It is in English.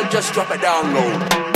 just drop it down low.